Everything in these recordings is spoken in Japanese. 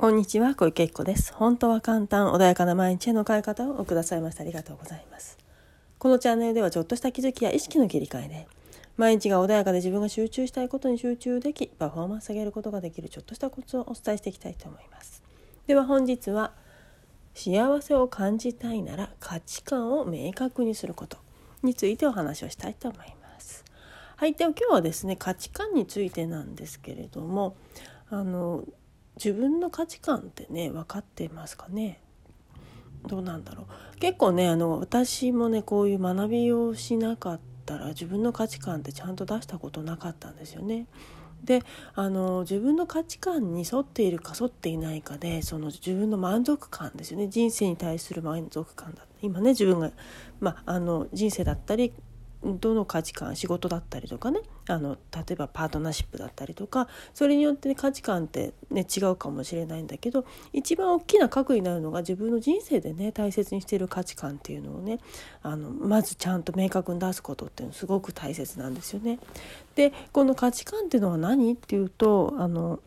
こんにちは小池子です。本当は簡単穏やかな毎日への変え方をくださいましてありがとうございます。このチャンネルではちょっとした気づきや意識の切り替えで毎日が穏やかで自分が集中したいことに集中できパフォーマンス上げることができるちょっとしたコツをお伝えしていきたいと思います。では本日は幸せを感じたいなら価値観を明確にすることについてお話をしたいと思います。はいでは今日はですね価値観についてなんですけれどもあの自分の価値観ってね分かってますかね？どうなんだろう？結構ねあの私もねこういう学びをしなかったら自分の価値観ってちゃんと出したことなかったんですよね。であの自分の価値観に沿っているか沿っていないかでその自分の満足感ですよね。人生に対する満足感だ今ね自分が、まあ、あの人生だったりどの価値観仕事だったりとかねあの例えばパートナーシップだったりとかそれによって、価値観って、ね、違うかもしれないんだけど一番大きな核になるのが自分の人生でね大切にしている価値観っていうのをねあのまずちゃんと明確に出すことっていうのすごく大切なんですよね。でこの価値観っていうのは何っていうとあの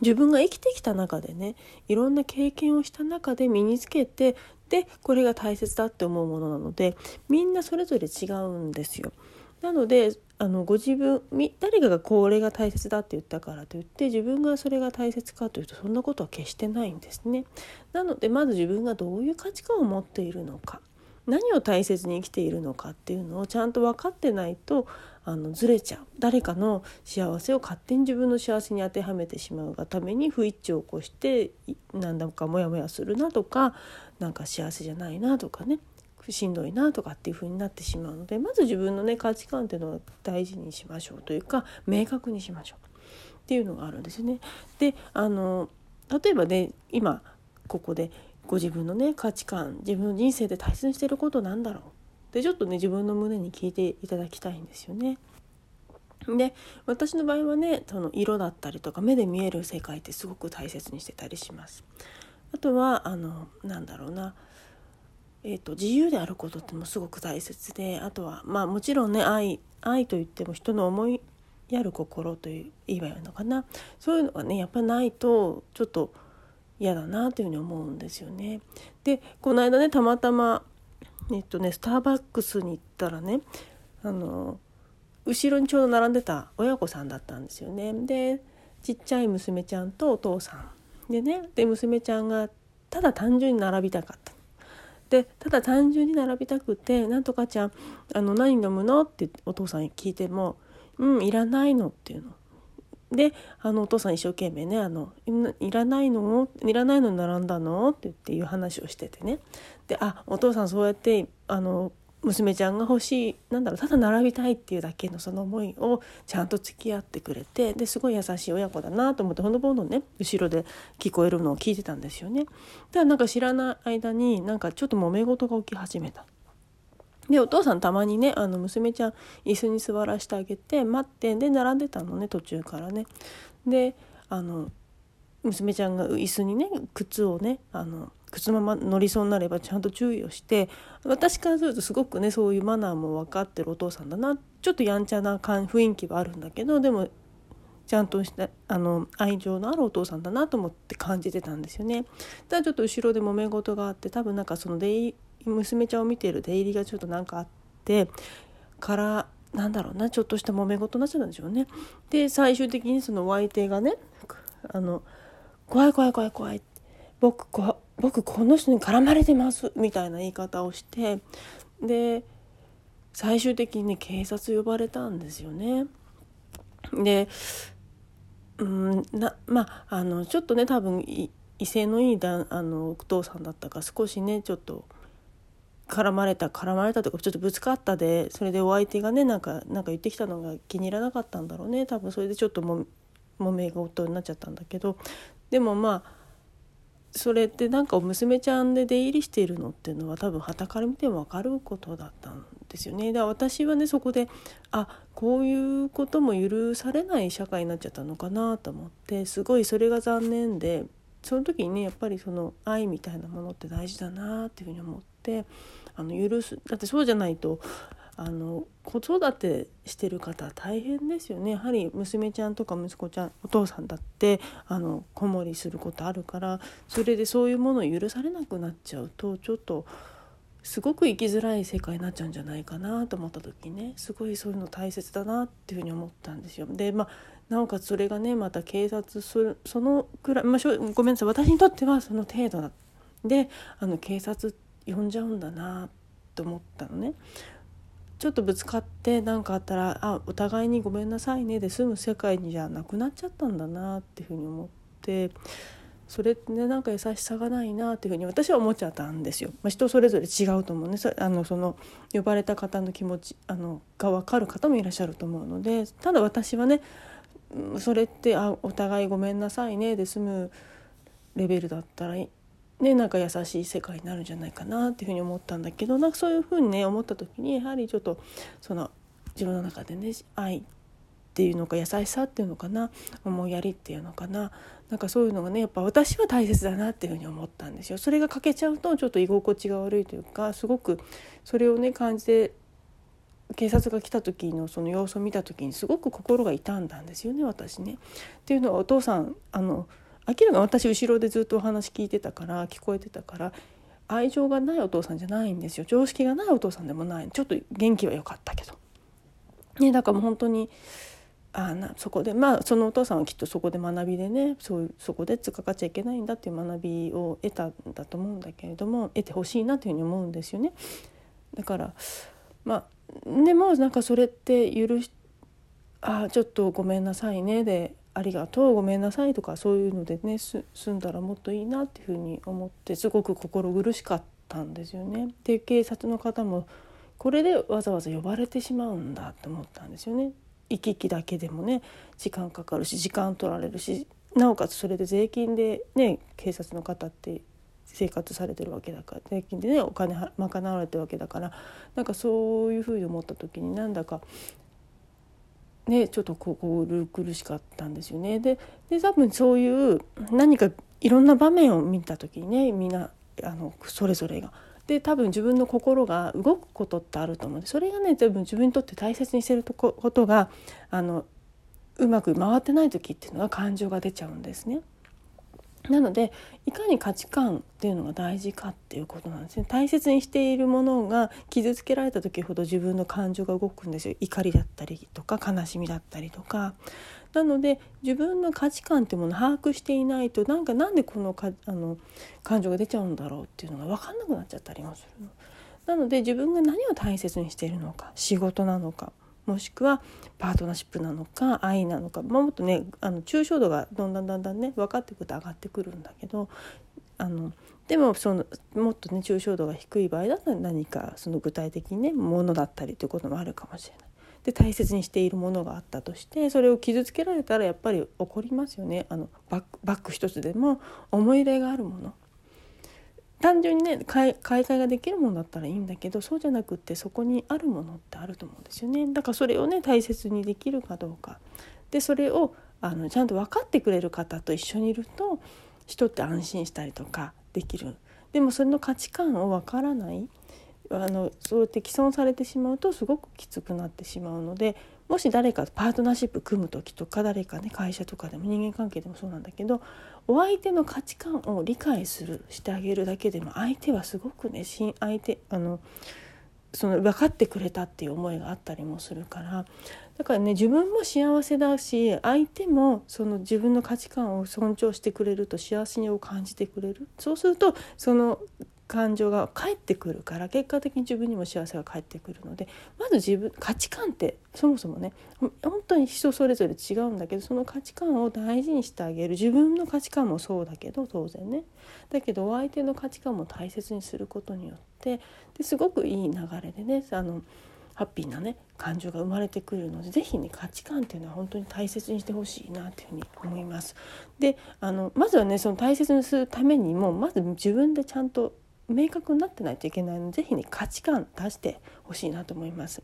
自分が生きてきた中でねいろんな経験をした中で身につけてでこれが大切だって思うものなのでみんなそれぞれ違うんですよ。なのであのご自分誰かがこれが大切だって言ったからといって自分がそれが大切かというとそんなことは決してないんですね。なのでまず自分がどういう価値観を持っているのか何を大切に生きているのかっていうのをちゃんと分かってないとあのずれちゃう誰かの幸せを勝手に自分の幸せに当てはめてしまうがために不一致を起こしてなんだかモヤモヤするなとかなんか幸せじゃないなとかねしんどいなとかっていう風になってしまうのでまず自分のね価値観っていうのを大事にしましょうというか明確にしましょうっていうのがあるんですよね。であの例えばね今ここでご自分のね価値観自分の人生で大切にしてることなんだろうでちょっとね自分の胸に聞いていただきたいんですよね。で私の場合はねその色だったりとか目で見える世界ってすごく大切にしてたりします。あとはあのなんだろうな、えーと、自由であることってもすごく大切であとはまあもちろんね愛愛といっても人の思いやる心という言えばいいのかなそういうのがねやっぱないとちょっと嫌だなというふうに思うんですよね。でこの間ねたまたまえっとねスターバックスに行ったらねあの後ろにちょうど並んでた親子さんだったんですよね。でちっちゃい娘ちゃんとお父さんでねで娘ちゃんがただ単純に並びたかった。でただ単純に並びたくて「なんとかちゃんあの何飲むの?」ってお父さんに聞いても「うんいらないの」っていうの。であのお父さん一生懸命ねあのいらないの？いらないのに並んだの？って言っていう話をしててねであお父さんそうやってあの娘ちゃんが欲しいなんだろうただ並びたいっていうだけのその思いをちゃんと付き合ってくれてですごい優しい親子だなと思ってほのぼのね後ろで聞こえるのを聞いてたんですよね。だからなんか知らない間になんかちょっと揉め事が起き始めた。でお父さんたまにねあの娘ちゃん椅子に座らせてあげて待ってで並んでたのね途中からね。であの娘ちゃんが椅子にね靴をねあの靴のまま乗りそうになればちゃんと注意をして私からするとすごくねそういうマナーも分かってるお父さんだなちょっとやんちゃな雰囲気はあるんだけどでもちゃんとしたあの愛情のあるお父さんだなと思って感じてたんですよね。ただちょっと後ろで揉め事があって多分なんかその出娘ちゃんを見ている出入りがちょっとなんかあってからなんだろうなちょっとした揉め事になっちゃったんでしょうね。で最終的にそのお相手がねあの怖い怖い怖い怖い僕こ僕この人に絡まれてますみたいな言い方をしてで最終的にね警察呼ばれたんですよね。でうんなまああのちょっとね多分威勢のいいだあのお父さんだったか少しねちょっと絡まれた絡まれたとかちょっとぶつかったでそれでお相手がねなんかなんか言ってきたのが気に入らなかったんだろうね多分それでちょっとももめ事になっちゃったんだけどでもまあそれってなんか娘ちゃんで出入りしているのっていうのは多分はたから見ても分かることだったんですよね。だから私はねそこであこういうことも許されない社会になっちゃったのかなと思ってすごいそれが残念でその時にねやっぱりその愛みたいなものって大事だなっていうふうに思ってあの許すだってそうじゃないとあの子育てしてる方大変ですよねやはり娘ちゃんとか息子ちゃんお父さんだってあの子守りすることあるからそれでそういうものを許されなくなっちゃうとちょっとすごく生きづらい世界になっちゃうんじゃないかなと思った時ねすごいそういうの大切だなっていうふうに思ったんですよ。でまあなおかつそれがねまた警察そそのくらい、まあ、ごめんなさい私にとってはその程度だであの警察呼んじゃうんだなと思ったのね。ちょっとぶつかって何かあったら「あお互いにごめんなさいね」で済む世界にじゃなくなっちゃったんだなっていうふうに思ってそれってねなんか優しさがないなっていうふうに私は思っちゃったんですよ。まあ、人それぞれ違うと思うねあのその呼ばれた方の気持ちあのが分かる方もいらっしゃると思うのでただ私はねそれってあお互いごめんなさいねで済むレベルだったらね、なんか優しい世界になるんじゃないかなっていうふうに思ったんだけどなんかそういうふうにね思った時にやはりちょっとその自分の中でね愛っていうのか優しさっていうのかな思いやりっていうのかななんかそういうのがねやっぱ私は大切だなっていうふうに思ったんですよ。それが欠けちゃうとちょっと居心地が悪いというかすごくそれをね感じて警察が来た時のその様子を見た時にすごく心が痛んだんですよね私ね。っていうのはお父さんあの明らかに私後ろでずっとお話聞いてたから聞こえてたから愛情がないお父さんじゃないんですよ常識がないお父さんでもないちょっと元気は良かったけど。ね、だからもう本当にあなそこでまあそのお父さんはきっとそこで学びでねそうそこで突っかかっちゃいけないんだっていう学びを得たんだと思うんだけれども得てほしいなというふうに思うんですよね。だからまあでもなんかそれって許しあちょっとごめんなさいねでありがとうごめんなさいとかそういうのでね済んだらもっといいなっていうふうに思ってすごく心苦しかったんですよね。で警察の方もこれでわざわざ呼ばれてしまうんだって思ったんですよね。行き来だけでもね時間かかるし時間取られるしなおかつそれで税金でね警察の方って生活されてるわけだから税金でねお金賄われてるわけだからなんかそういうふうに思った時になんだかね、ちょっと心苦しかったんですよね。でで多分そういう何かいろんな場面を見た時にねみんなあのそれぞれが。で多分自分の心が動くことってあると思うんでそれがね多分自分にとって大切にしてることがあのうまく回ってない時っていうのは感情が出ちゃうんですね。なのでいかに価値観っていうのが大事かっていうことなんですね。大切にしているものが傷つけられた時ほど自分の感情が動くんですよ。怒りだったりとか悲しみだったりとか。なので自分の価値観っていうものを把握していないとなんかなんでこのかあの感情が出ちゃうんだろうっていうのが分かんなくなっちゃったりもするの。なので自分が何を大切にしているのか仕事なのかもしくはパートナーシップなのか愛なのか、まあ、もっとねあの抽象度がだんだんだんだんね分かってくると上がってくるんだけどあのでもそのもっとね抽象度が低い場合だったら何かその具体的にねものだったりということもあるかもしれない。で大切にしているものがあったとしてそれを傷つけられたらやっぱり怒りますよねあのバッグバッグ一つでも思い入れがあるもの単純にね買い替えができるものだったらいいんだけどそうじゃなくってそこにあるものってあると思うんですよね。だからそれをね大切にできるかどうか。でそれをあのちゃんと分かってくれる方と一緒にいると人って安心したりとかできる。でもそれの価値観を分からない。あのそうやって既存されてしまうとすごくきつくなってしまうのでもし誰かパートナーシップ組む時とか誰かね会社とかでも人間関係でもそうなんだけどお相手の価値観を理解するしてあげるだけでも相手はすごくね相手あのその分かってくれたっていう思いがあったりもするから。だからね自分も幸せだし相手もその自分の価値観を尊重してくれると幸せを感じてくれる。そうするとその感情が返ってくるから結果的に自分にも幸せが返ってくるのでまず自分価値観ってそもそもね本当に人それぞれ違うんだけどその価値観を大事にしてあげる自分の価値観もそうだけど当然ねだけどお相手の価値観も大切にすることによってですごくいい流れでねあのハッピーなね感情が生まれてくるので是非ね価値観っていうのは本当に大切にしてほしいなというふうに思います。であのまずはねその大切にするためにもまず自分でちゃんと明確になってないといけないので是非ね価値観出してほしいなと思います。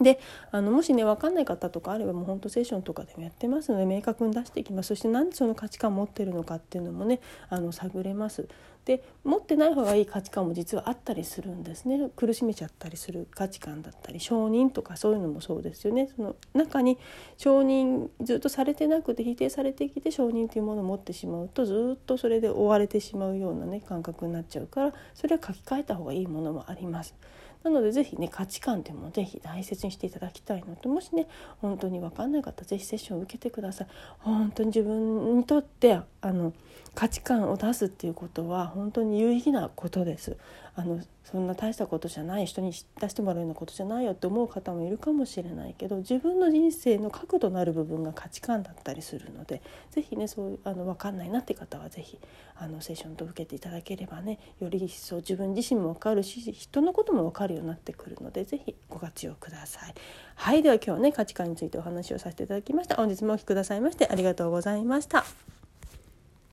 であのもしね分かんない方とかあればもうほんとセッションとかでもやってますので明確に出していきますそして何でその価値観を持ってるのかっていうのもねあの探れますで持ってない方がいい価値観も実はあったりするんですね苦しめちゃったりする価値観だったり承認とかそういうのもそうですよねその中に承認ずっとされてなくて否定されてきて承認というものを持ってしまうとずっとそれで追われてしまうようなね感覚になっちゃうからそれは書き換えた方がいいものもあります。なので是非ね価値観っていうのも是非大切にしていただきたいのともしね本当に分かんない方是非セッションを受けてください。本当に自分にとってあの価値観を出すっていうことは本当に有意義なことです。あのそんな大したことじゃない人に出してもらうようなことじゃないよって思う方もいるかもしれないけど自分の人生の核となる部分が価値観だったりするので是非ねそうあの分かんないなって方は是非あのセッションと受けていただければねより一層自分自身も分かるし人のことも分かるようになってくるので是非ご活用ください。はいでは今日はね価値観についてお話をさせていただきました。本日もお聴きくださいましてありがとうございました。